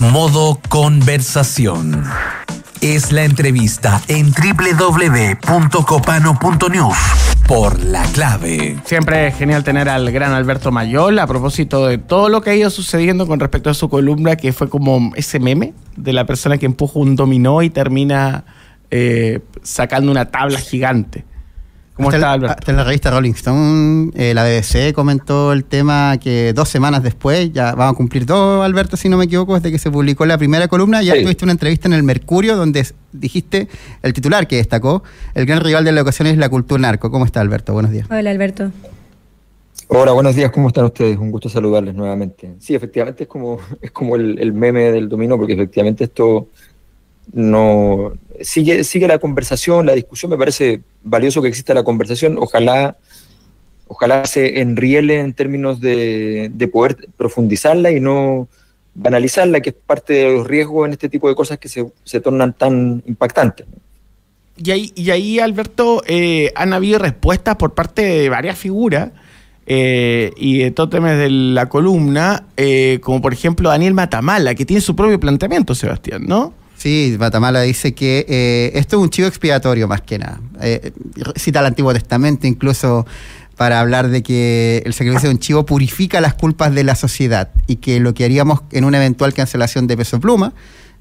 Modo conversación. Es la entrevista en www.copano.news por la clave. Siempre es genial tener al gran Alberto Mayol a propósito de todo lo que ha ido sucediendo con respecto a su columna, que fue como ese meme de la persona que empuja un dominó y termina eh, sacando una tabla gigante. ¿Cómo está, Alberto? en la revista Rolling Stone, eh, la BBC comentó el tema que dos semanas después, ya vamos a cumplir dos, Alberto, si no me equivoco, desde que se publicó la primera columna, ya tuviste una entrevista en el Mercurio donde dijiste el titular que destacó, el gran rival de la ocasión es la cultura narco. ¿Cómo está, Alberto? Buenos días. Hola, Alberto. Hola, buenos días, ¿cómo están ustedes? Un gusto saludarles nuevamente. Sí, efectivamente es como, es como el, el meme del dominó, porque efectivamente esto no sigue, sigue la conversación, la discusión, me parece valioso que exista la conversación, ojalá, ojalá se enriele en términos de, poder profundizarla y no banalizarla, que es parte de los riesgos en este tipo de cosas que se, tornan tan impactantes. Y ahí, y ahí Alberto, eh, han habido respuestas por parte de varias figuras eh, y de tótemes de la columna, eh, como por ejemplo Daniel Matamala, que tiene su propio planteamiento, Sebastián, ¿no? Sí, Batamala dice que eh, esto es un chivo expiatorio más que nada. Eh, cita el Antiguo Testamento incluso para hablar de que el sacrificio de un chivo purifica las culpas de la sociedad y que lo que haríamos en una eventual cancelación de peso pluma,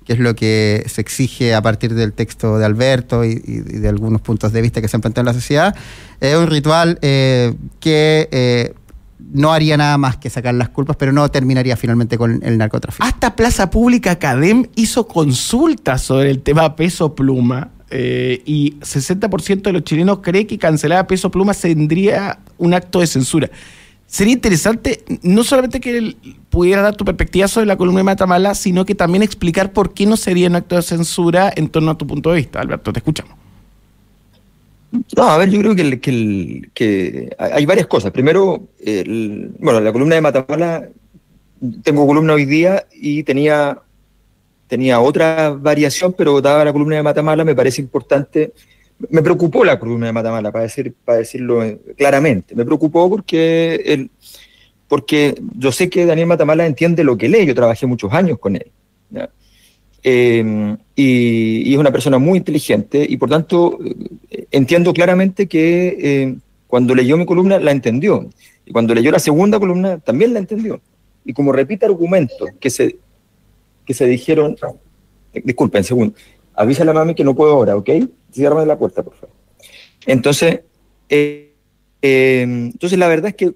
que es lo que se exige a partir del texto de Alberto y, de algunos puntos de vista que se han planteado en la sociedad, es un ritual eh, que no haría nada más que sacar las culpas, pero no terminaría finalmente con el narcotráfico. Hasta Plaza Pública Academ hizo consultas sobre el tema peso pluma eh, y 60% de los chilenos cree que cancelar peso pluma tendría un acto de censura. Sería interesante no solamente que pudiera dar tu perspectiva sobre la columna de Matamala, sino que también explicar por qué no sería un acto de censura en torno a tu punto de vista. Alberto, te escuchamos. No, a ver, yo creo que, que, hay varias cosas. Primero, bueno, la columna de Matamala, tengo columna hoy día y tenía, tenía otra variación, pero dada la columna de Matamala me parece importante. Me preocupó la columna de Matamala, para, decir, para decirlo claramente. Me preocupó porque, el, porque yo sé que Daniel Matamala entiende lo que lee, yo trabajé muchos años con él. Eh, y, es una persona muy inteligente y por tanto eh, entiendo claramente que eh, cuando leyó mi columna la entendió y cuando leyó la segunda columna también la entendió. Y como repite argumentos que se, que se dijeron, disculpen, segundo, avisa a la mami que no puedo ahora, ¿ok? Cierra la puerta, por favor. Entonces, entonces la verdad es que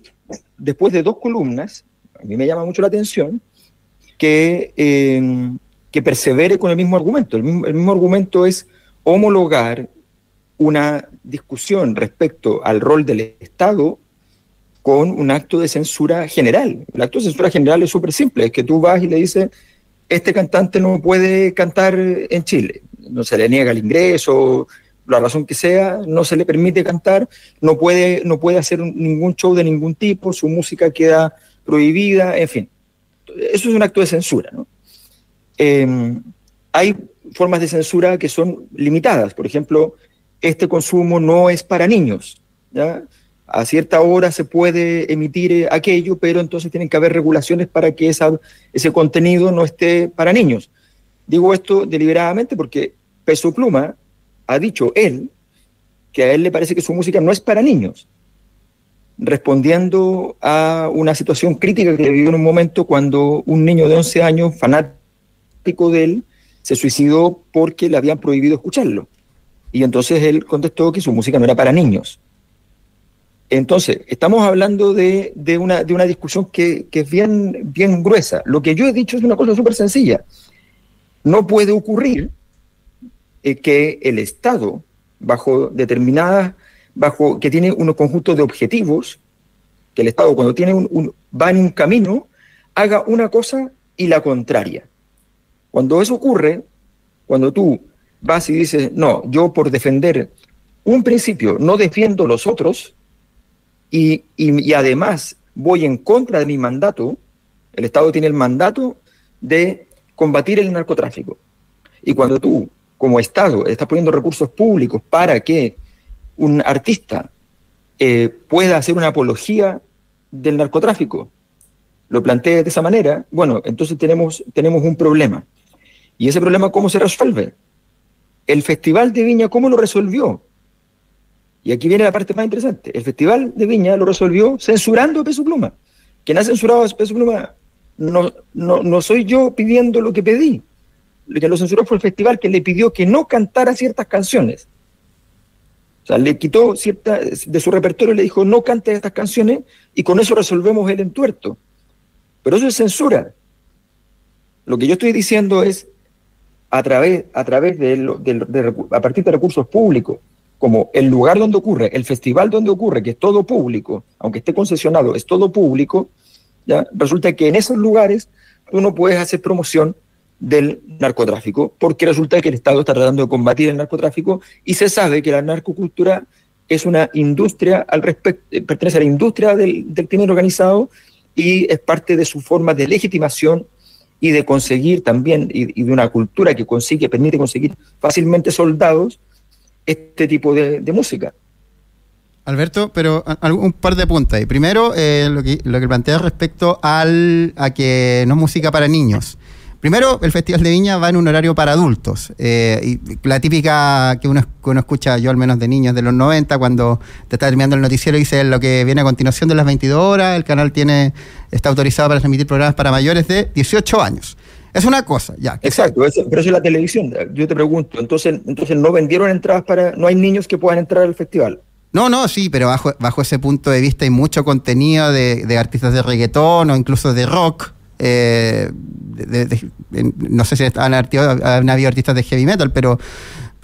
después de dos columnas, a mí me llama mucho la atención que que persevere con el mismo argumento. El mismo, argumento es homologar una discusión respecto al rol del Estado con un acto de censura general. El acto de censura general es súper simple, es que tú vas y le dices, este cantante no puede cantar en Chile, no se le niega el ingreso, la razón que sea, no se le permite cantar, no puede, no puede hacer ningún show de ningún tipo, su música queda prohibida, en fin. Eso es un acto de censura, ¿no? Em, hay formas de censura que son limitadas. Por ejemplo, este consumo no es para niños. A cierta hora se puede emitir eh, aquello, pero entonces tienen que haber regulaciones para que esa, ese contenido no esté para niños. Digo esto deliberadamente porque Peso Pluma ha dicho él que a él le parece que su música no es para niños, respondiendo a una situación crítica que vivió en un momento cuando un niño de 11 años, fanático, de él se suicidó porque le habían prohibido escucharlo. Y entonces él contestó que su música no era para niños. Entonces, estamos hablando de, una, de una, discusión que, es bien, bien gruesa. Lo que yo he dicho es una cosa súper sencilla. No puede ocurrir eh, que el Estado, bajo determinadas, bajo que tiene unos conjuntos de objetivos, que el Estado cuando tiene un, va en un camino, haga una cosa y la contraria. Cuando eso ocurre, cuando tú vas y dices, no, yo por defender un principio no defiendo los otros y, además voy en contra de mi mandato, el Estado tiene el mandato de combatir el narcotráfico. Y cuando tú, como Estado, estás poniendo recursos públicos para que un artista eh, pueda hacer una apología del narcotráfico, lo plantee de esa manera, bueno, entonces tenemos, tenemos un problema. ¿Y ese problema cómo se resuelve? El Festival de Viña, ¿cómo lo resolvió? Y aquí viene la parte más interesante. El Festival de Viña lo resolvió censurando a Peso Pluma. Quien ha censurado a Peso Pluma no, no, no soy yo pidiendo lo que pedí. Lo que lo censuró fue el festival que le pidió que no cantara ciertas canciones. O sea, le quitó cierta, de su repertorio, le dijo no cante estas canciones y con eso resolvemos el entuerto. Pero eso es censura. Lo que yo estoy diciendo es a través, a través de, a partir de recursos públicos, como el lugar donde ocurre, el festival donde ocurre, que es todo público, aunque esté concesionado, es todo público, ¿ya? resulta que en esos lugares tú no puedes hacer promoción del narcotráfico, porque resulta que el Estado está tratando de combatir el narcotráfico y se sabe que la narcocultura es una industria al respecto, eh, pertenece a la industria del, del crimen organizado y es parte de su forma de legitimación y de conseguir también, y, de una cultura que consigue, permite conseguir fácilmente soldados, este tipo de, música. Alberto, pero un par de ahí. Primero, eh, lo, que, lo que plantea respecto al, a que no es música para niños. Primero, el Festival de Viña va en un horario para adultos. Eh, y la típica que uno, escucha, yo al menos de niños de los 90, cuando te está terminando el noticiero, dice lo que viene a continuación de las 22 horas, el canal tiene está autorizado para transmitir programas para mayores de 18 años. Es una cosa, ya. Exacto, pero eso es la televisión. Yo te pregunto, entonces, entonces no vendieron entradas para, no hay niños que puedan entrar al festival. No, no, sí, pero bajo, bajo ese punto de vista hay mucho contenido de, de artistas de reggaetón o incluso de rock eh, no sé si han, han, habido artistas de heavy metal, pero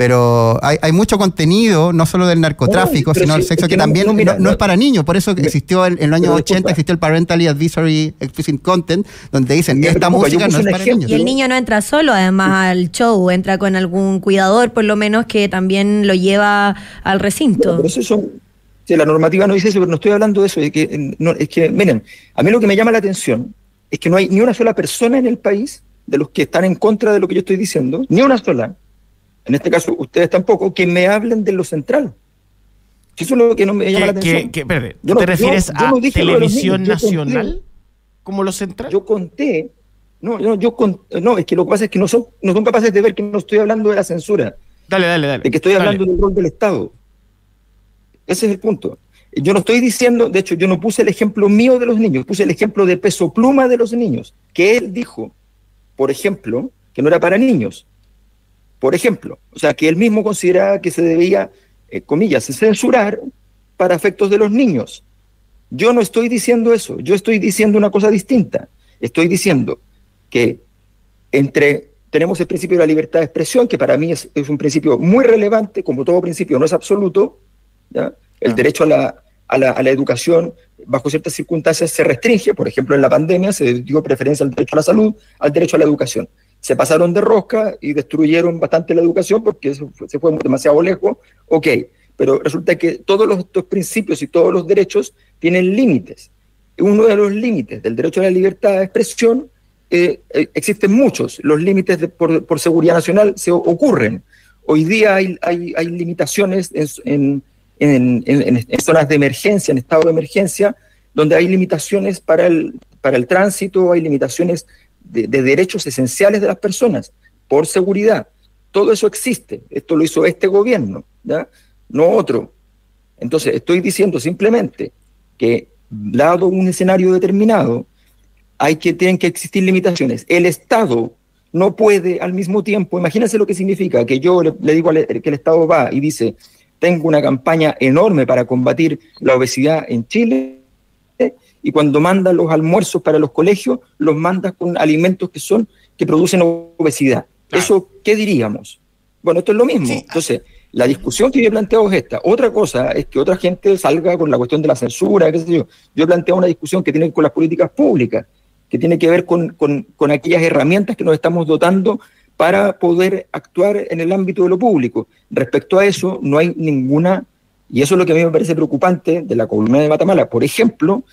pero hay, mucho contenido, no solo del narcotráfico, sino del sexo, que, también no, es para niños. Por eso existió en, el año 80, existió el Parentally Advisory Explicit Content, donde dicen, esta música no es para niños. Y el niño no entra solo, además, al show, entra con algún cuidador, por lo menos, que también lo lleva al recinto. Pero eso son, la normativa no dice eso, pero no estoy hablando de eso. Es que, es que, miren, a mí lo que me llama la atención es que no hay ni una sola persona en el país de los que están en contra de lo que yo estoy diciendo, ni una sola, en este caso ustedes tampoco, que me hablen de lo central. Eso es lo que no me llama la atención. ¿Te refieres a televisión nacional como lo central? Yo conté, no, no, yo no, es que lo que pasa es que no son, no son capaces de ver que no estoy hablando de la censura. Dale, dale, dale. De que estoy hablando del rol del Estado. Ese es el punto. Yo no estoy diciendo, de hecho, yo no puse el ejemplo mío de los niños, puse el ejemplo de peso pluma de los niños, que él dijo, por ejemplo, que no era para niños. Por ejemplo, o sea, que él mismo consideraba que se debía, eh, comillas, censurar para efectos de los niños. Yo no estoy diciendo eso, yo estoy diciendo una cosa distinta. Estoy diciendo que entre tenemos el principio de la libertad de expresión, que para mí es, es un principio muy relevante, como todo principio no es absoluto, ¿ya? El derecho a la, a, la, a la, educación, bajo ciertas circunstancias, se restringe. Por ejemplo, en la pandemia se dio preferencia al derecho a la salud, al derecho a la educación. Se pasaron de rosca y destruyeron bastante la educación porque se fue demasiado lejos. Ok, pero resulta que todos los, estos principios y todos los derechos tienen límites. Uno de los límites del derecho a la libertad de expresión, eh, eh, existen muchos. Los límites por, por, seguridad nacional se ocurren. Hoy día hay, hay, hay limitaciones en en, zonas de emergencia, en estado de emergencia, donde hay limitaciones para el, para el tránsito, hay limitaciones de, derechos esenciales de las personas por seguridad. Todo eso existe. Esto lo hizo este gobierno, no otro. Entonces, estoy diciendo simplemente que, dado un escenario determinado, hay que, tienen que existir limitaciones. El Estado no puede al mismo tiempo, imagínense lo que significa que yo le, le digo que el Estado va y dice, tengo una campaña enorme para combatir la obesidad en Chile y cuando mandan los almuerzos para los colegios, los mandas con alimentos que son que producen obesidad. ¿Eso qué diríamos? Bueno, esto es lo mismo. Entonces, la discusión que yo he planteado es esta. Otra cosa es que otra gente salga con la cuestión de la censura, qué sé yo. Yo he planteado una discusión que tiene que ver con las políticas públicas, que tiene que ver con, con, con aquellas herramientas que nos estamos dotando para poder actuar en el ámbito de lo público. Respecto a eso, no hay ninguna, y eso es lo que a mí me parece preocupante de la columna de Matamala, por ejemplo,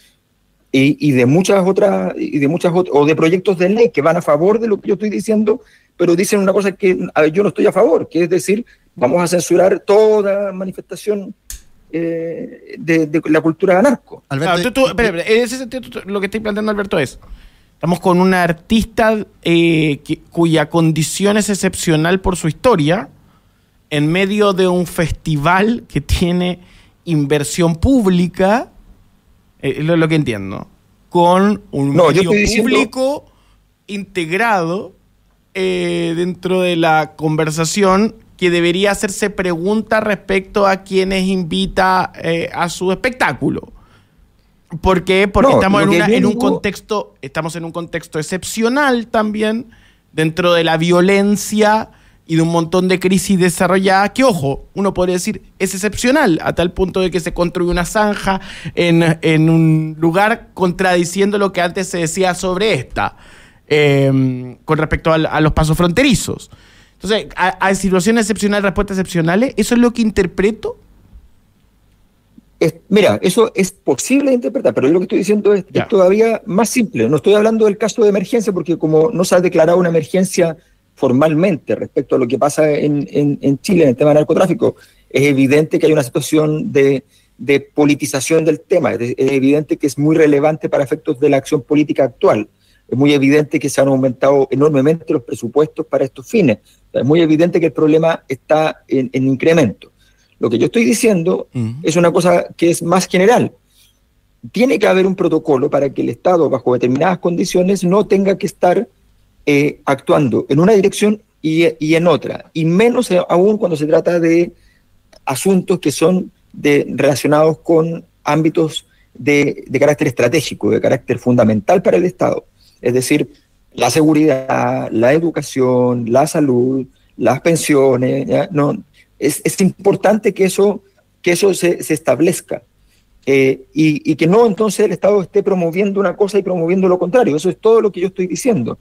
y, de muchas otras, y de muchas o de proyectos de ley que van a favor de lo que yo estoy diciendo, pero dicen una cosa que yo no estoy a favor, que es decir, vamos a censurar toda manifestación eh, de, de la cultura anarco. Alberto, tú- tú- espera, espera, en ese sentido, tú- lo que estoy planteando, Alberto, es: estamos con una artista eh, que- cuya condición es excepcional por su historia, en medio de un festival que tiene inversión pública, eh, es lo, lo que entiendo, con un No, medio diciendo- público integrado eh, dentro de la conversación que debería hacerse preguntas respecto a quienes invita eh, a su espectáculo. ¿Por qué? Porque No, estamos en, una- un contexto, estamos en un contexto excepcional también, dentro de la violencia y de un montón de crisis desarrolladas, que ojo, uno podría decir, es excepcional, a tal punto de que se construye una zanja en, en un lugar contradiciendo lo que antes se decía sobre esta, eh, con respecto a, los pasos fronterizos. Entonces, a, a situaciones excepcionales, respuestas excepcionales, ¿eso es lo que interpreto? Es- mira, eso es posible de interpretar, pero yo lo que estoy diciendo es, es todavía más simple. No estoy hablando del caso de emergencia, porque como no se ha declarado una emergencia formalmente respecto a lo que pasa en, en- en Chile en el tema del narcotráfico, es evidente que hay una situación de, de politización del tema. Es, es evidente que es muy relevante para efectos de la acción política actual. Es muy evidente que se han aumentado enormemente los presupuestos para estos fines. Es muy evidente que el problema está en, en incremento. Lo que yo estoy diciendo es una cosa que es más general. Tiene que haber un protocolo para que el Estado, bajo determinadas condiciones, no tenga que estar eh, actuando en una dirección y, y en otra, y menos aún cuando se trata de asuntos que son de, relacionados con ámbitos de, de carácter estratégico, de carácter fundamental para el Estado, es decir, la seguridad, la educación, la salud, las pensiones, ¿ya? No, es, importante que eso, que eso se, establezca. Eh, y, que no entonces el Estado esté promoviendo una cosa y promoviendo lo contrario. Eso es todo lo que yo estoy diciendo.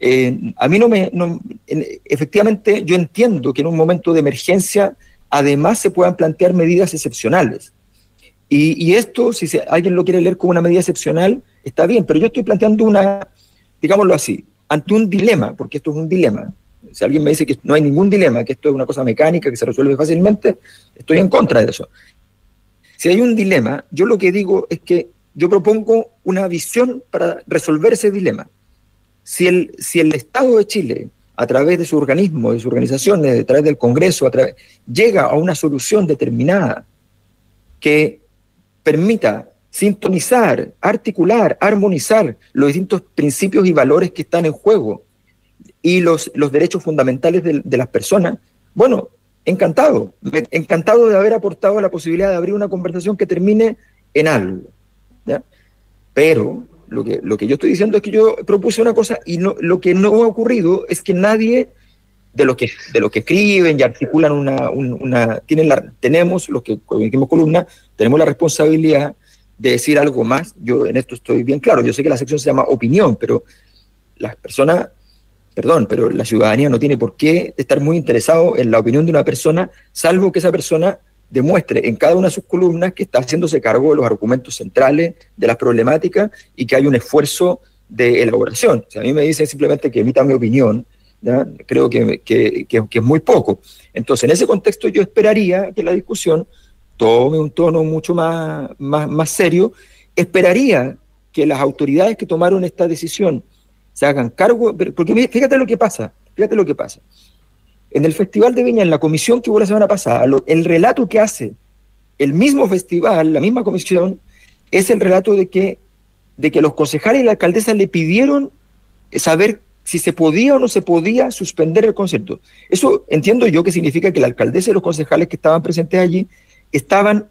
Eh, a mí no me... no- en- efectivamente, yo entiendo que en un momento de emergencia además se puedan plantear medidas excepcionales. Y, esto, si alguien lo quiere leer como una medida excepcional, está bien, pero yo estoy planteando una, digámoslo así, ante un dilema, porque esto es un dilema. Si alguien me dice que no hay ningún dilema, que esto es una cosa mecánica, que se resuelve fácilmente, estoy en contra de eso. Si hay un dilema, yo lo que digo es que yo propongo una visión para resolver ese dilema. Si el, si el Estado de Chile, a través de su organismo, de sus organizaciones, a través del Congreso, llega a una solución determinada que permita sintonizar, articular, armonizar los distintos principios y valores que están en juego y los, los derechos fundamentales de, de las personas, bueno, encantado, encantado de haber aportado la posibilidad de abrir una conversación que termine en algo. ¿ya? Pero lo que, lo que yo estoy diciendo es que yo propuse una cosa y no, lo que no ha ocurrido es que nadie de los que, de los que escriben y articulan una, un- una tienen la, tenemos, los que hicimos columna, tenemos la responsabilidad de decir algo más. Yo en esto estoy bien claro. Yo sé que la sección se llama opinión, pero las personas, perdón, pero la ciudadanía no tiene por qué estar muy interesado en la opinión de una persona, salvo que esa persona demuestre en cada una de sus columnas que está haciéndose cargo de los argumentos centrales de las problemáticas y que hay un esfuerzo de elaboración. Si a mí me dicen simplemente que emita mi opinión, creo que, que- que- que es muy poco. Entonces, en ese contexto yo esperaría que la discusión tome un tono mucho más, más, más serio. Esperaría que las autoridades que tomaron esta decisión se hagan cargo, porque fíjate lo que pasa, fíjate lo que pasa. En el Festival de Viña, en la comisión que hubo la semana pasada, el relato que hace el mismo festival, la misma comisión, es el relato de que, de que los concejales y la alcaldesa le pidieron saber si se podía o no se podía suspender el concierto. Eso entiendo yo que significa que la alcaldesa y los concejales que estaban presentes allí estaban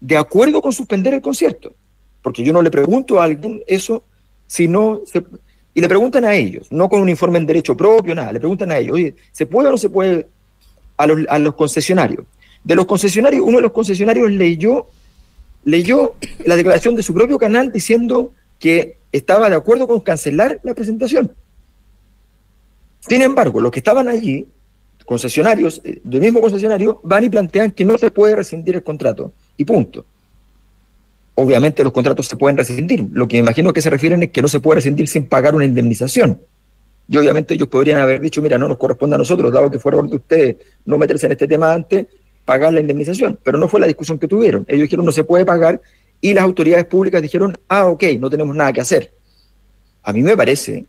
de acuerdo con suspender el concierto. Porque yo no le pregunto a alguien eso, sino se- y le preguntan a ellos, no con un informe en derecho propio, nada, le preguntan a ellos, oye, ¿se puede o no se puede a los, a los concesionarios? De los concesionarios, uno de los concesionarios leyó, leyó la declaración de su propio canal diciendo que estaba de acuerdo con cancelar la presentación. Sin embargo, los que estaban allí, concesionarios, eh, del mismo concesionario, van y plantean que no se puede rescindir el contrato. Y punto. Obviamente los contratos se pueden rescindir. Lo que me imagino que se refieren es que no se puede rescindir sin pagar una indemnización. Y obviamente ellos podrían haber dicho, mira, no nos corresponde a nosotros, dado que fue error de ustedes no meterse en este tema antes, pagar la indemnización, pero no fue la discusión que tuvieron. Ellos dijeron no se puede pagar y las autoridades públicas dijeron, ah, ok, no tenemos nada que hacer. A mí me parece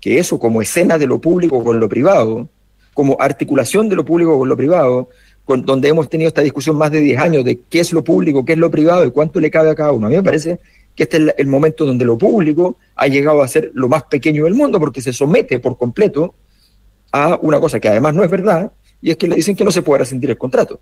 que eso como escena de lo público con lo privado, como articulación de lo público con lo privado, con, donde hemos tenido esta discusión más de 10 años de qué es lo público, qué es lo privado y cuánto le cabe a cada uno. A mí me parece que este es el momento donde lo público ha llegado a ser lo más pequeño del mundo porque se somete por completo a una cosa que además no es verdad y es que le dicen que no se puede rescindir el contrato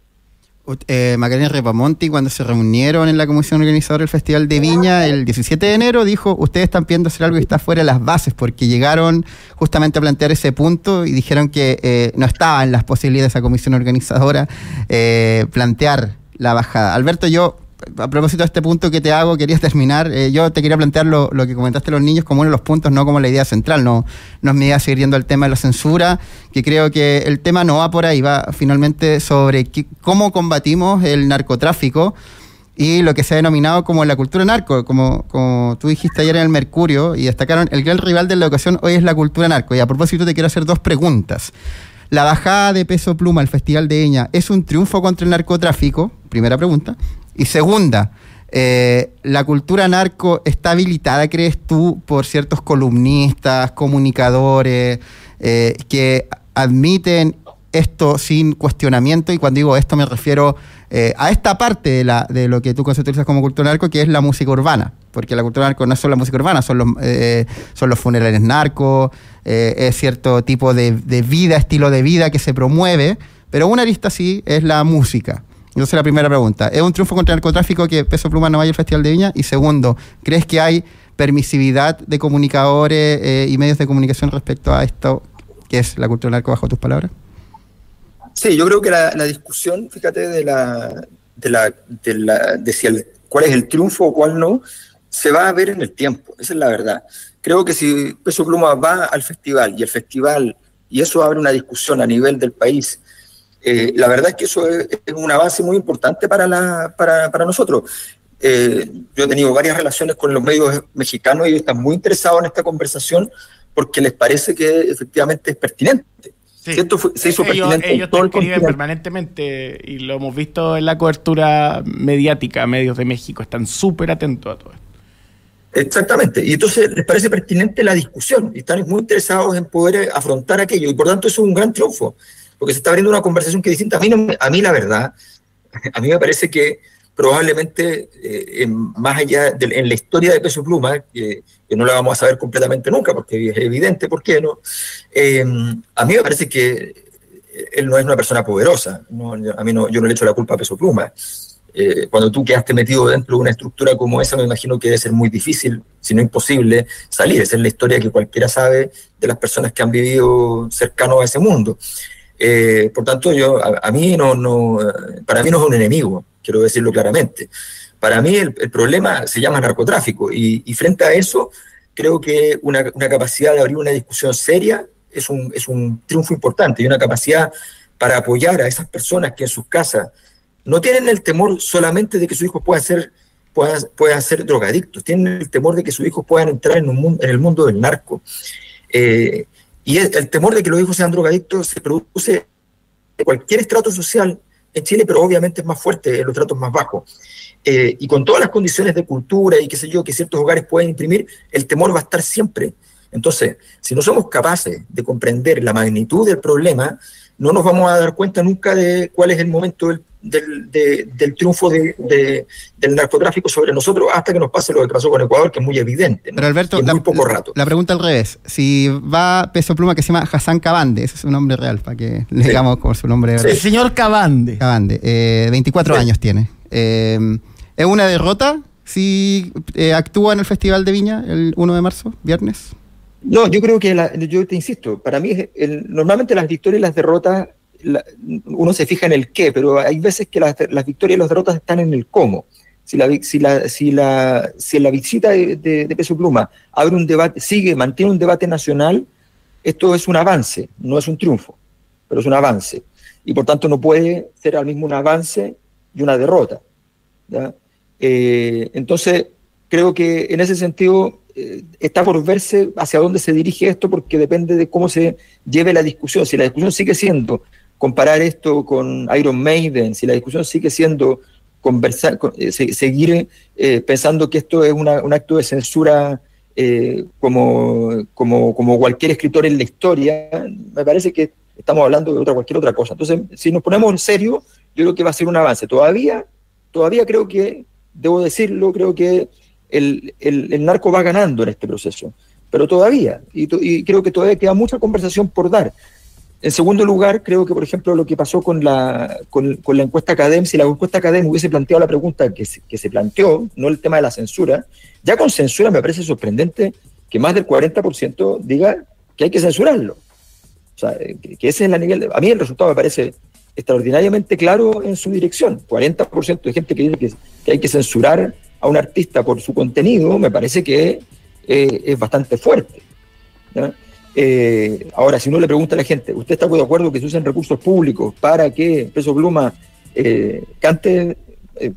eh, Macarena Repamonti, cuando se reunieron en la comisión organizadora del Festival de Viña el 17 de enero, dijo, ustedes están pidiendo hacer algo que está fuera de las bases, porque llegaron justamente a plantear ese punto y dijeron que eh, no estaba en las posibilidades de esa comisión organizadora eh, plantear la bajada. Alberto, yo a propósito de este punto que te hago, quería terminar. Eh, yo te quería plantear lo, que comentaste los niños como uno de los puntos, no como la idea central. No, no es mi idea seguir yendo al tema de la censura, que creo que el tema no va por ahí, va finalmente sobre cómo combatimos el narcotráfico y lo que se ha denominado como la cultura narco, como, como tú dijiste ayer en el Mercurio, y destacaron, el gran rival de la educación hoy es la cultura narco. Y a propósito te quiero hacer dos preguntas. La bajada de peso pluma al Festival de Eña es un triunfo contra el narcotráfico, primera pregunta. Y segunda, eh, ¿la cultura narco está habilitada, crees tú, por ciertos columnistas, comunicadores, eh, que admiten esto sin cuestionamiento? Y cuando digo esto me refiero eh, a esta parte de, la, de lo que tú conceptualizas como cultura narco, que es la música urbana. Porque la cultura narco no es solo la música urbana, son los, los funerales narcos, es cierto tipo de, de vida, estilo de vida que se promueve, pero una arista sí es la música. Entonces la primera pregunta, ¿es un triunfo contra el narcotráfico que Peso Pluma no vaya al Festival de Viña? Y segundo, ¿crees que hay permisividad de comunicadores eh, y medios de comunicación respecto a esto que es la cultura del narco bajo tus palabras? Sí, yo creo que la, discusión, fíjate, de la, de la, de la de si el, cuál es el triunfo o cuál no, se va a ver en el tiempo, esa es la verdad. Creo que si Peso Pluma va al festival y el festival, y eso abre una discusión a nivel del país, eh, la verdad es que eso es, un avance muy importante para, la, para, para nosotros. Eh, yo he tenido varias relaciones con los medios mexicanos y están muy interesados en esta conversación porque les parece que efectivamente es pertinente. se hizo pertinente ellos todo escriben permanentemente y lo hemos visto en la cobertura mediática, medios de México, están súper atentos a todo esto. Exactamente, y entonces les parece pertinente la discusión y están muy interesados en poder afrontar aquello y por tanto eso es un gran triunfo porque se está abriendo una conversación que es distinta. A mí, la verdad, a mí me parece que probablemente eh, más allá de, en la historia de Peso Pluma, que no la vamos a saber completamente nunca, porque es evidente por qué, ¿no? Em, a mí me parece que él no es una persona poderosa. a mí no, yo no le echo la culpa a Peso Pluma. Eh, cuando tú quedaste metido dentro de una estructura como esa, me imagino que debe ser muy difícil, si no imposible, salir. Esa es la historia que cualquiera sabe de las personas que han vivido cercano a ese mundo. Eh, por tanto, yo, a, mí no, no, para mí no es un enemigo, quiero decirlo claramente. Para mí el, problema se llama narcotráfico y, frente a eso creo que una, capacidad de abrir una discusión seria es un, es un triunfo importante y una capacidad para apoyar a esas personas que en sus casas no tienen el temor solamente de que sus hijos puedan ser, puedan, puedan ser drogadictos, tienen el temor de que sus hijos puedan entrar en, un en el mundo del narco. Eh, y el, temor de que los hijos sean drogadictos se produce en cualquier estrato social en Chile, pero obviamente es más fuerte en los tratos más bajos. Eh, y con todas las condiciones de cultura y qué sé yo que ciertos hogares pueden imprimir, el temor va a estar siempre. Entonces, si no somos capaces de comprender la magnitud del problema, no nos vamos a dar cuenta nunca de cuál es el momento del, del, triunfo del narcotráfico sobre nosotros hasta que nos pase lo que pasó con Ecuador, que es muy evidente. Pero Alberto, la, poco rato. La pregunta al revés. Si va Peso Pluma que se llama Hassan Cabande, ese es un nombre real, para que le digamos como su nombre. El señor Cabande. Cabande, 24 eh, años tiene. Eh, ¿Es una derrota si eh, actúa en el Festival de Viña el 1 de marzo, viernes? No, yo creo que, yo te insisto, para mí normalmente las victorias y las derrotas uno se fija en el qué, pero hay veces que las, victorias y las derrotas están en el cómo. Si la, si la, si la, si la visita de, Peso Pluma abre un debate, sigue, mantiene un debate nacional, esto es un avance, no es un triunfo, pero es un avance. Y por tanto no puede ser al mismo un avance y una derrota. Eh, entonces, creo que en ese sentido eh, está por verse hacia dónde se dirige esto, porque depende de cómo se lleve la discusión. Si la discusión sigue siendo comparar esto con Iron Maiden, si la discusión sigue siendo conversar, eh, seguir eh, pensando que esto es un acto de censura eh, como, como, cualquier escritor en la historia, me parece que estamos hablando de otra, cualquier otra cosa. Entonces, si nos ponemos en serio, yo creo que va a ser un avance. Todavía, todavía creo que, debo decirlo, creo que el, el, narco va ganando en este proceso, pero todavía, y creo que todavía queda mucha conversación por dar. En segundo lugar, creo que, por ejemplo, lo que pasó con la, encuesta Academ, si la encuesta Academ hubiese planteado la pregunta que se, planteó, no el tema de la censura, ya con censura me parece sorprendente que más del 40% diga que hay que censurarlo. O sea, que ese es el nivel. a mí el resultado me parece extraordinariamente claro en su dirección. 40% de gente que dice que, hay que censurar a un artista por su contenido, me parece que eh, es bastante fuerte. Eh, ahora, si uno le pregunta a la gente, ¿usted está de acuerdo que se usen recursos públicos para que Peso Pluma eh, cante? Eh,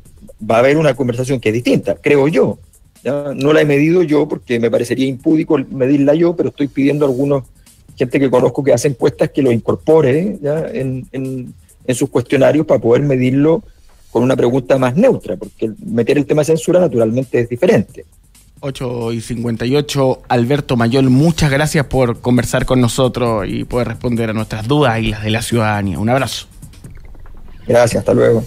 va a haber una conversación que es distinta, creo yo. No la he medido yo porque me parecería impúdico medirla yo, pero estoy pidiendo a algunos gente que conozco que hace encuestas que lo incorpore En, en sus cuestionarios para poder medirlo con una pregunta más neutra, porque meter el tema de censura naturalmente es diferente. 8 y 58, Alberto Mayol, muchas gracias por conversar con nosotros y poder responder a nuestras dudas y las de la ciudadanía. Un abrazo. Gracias, hasta luego.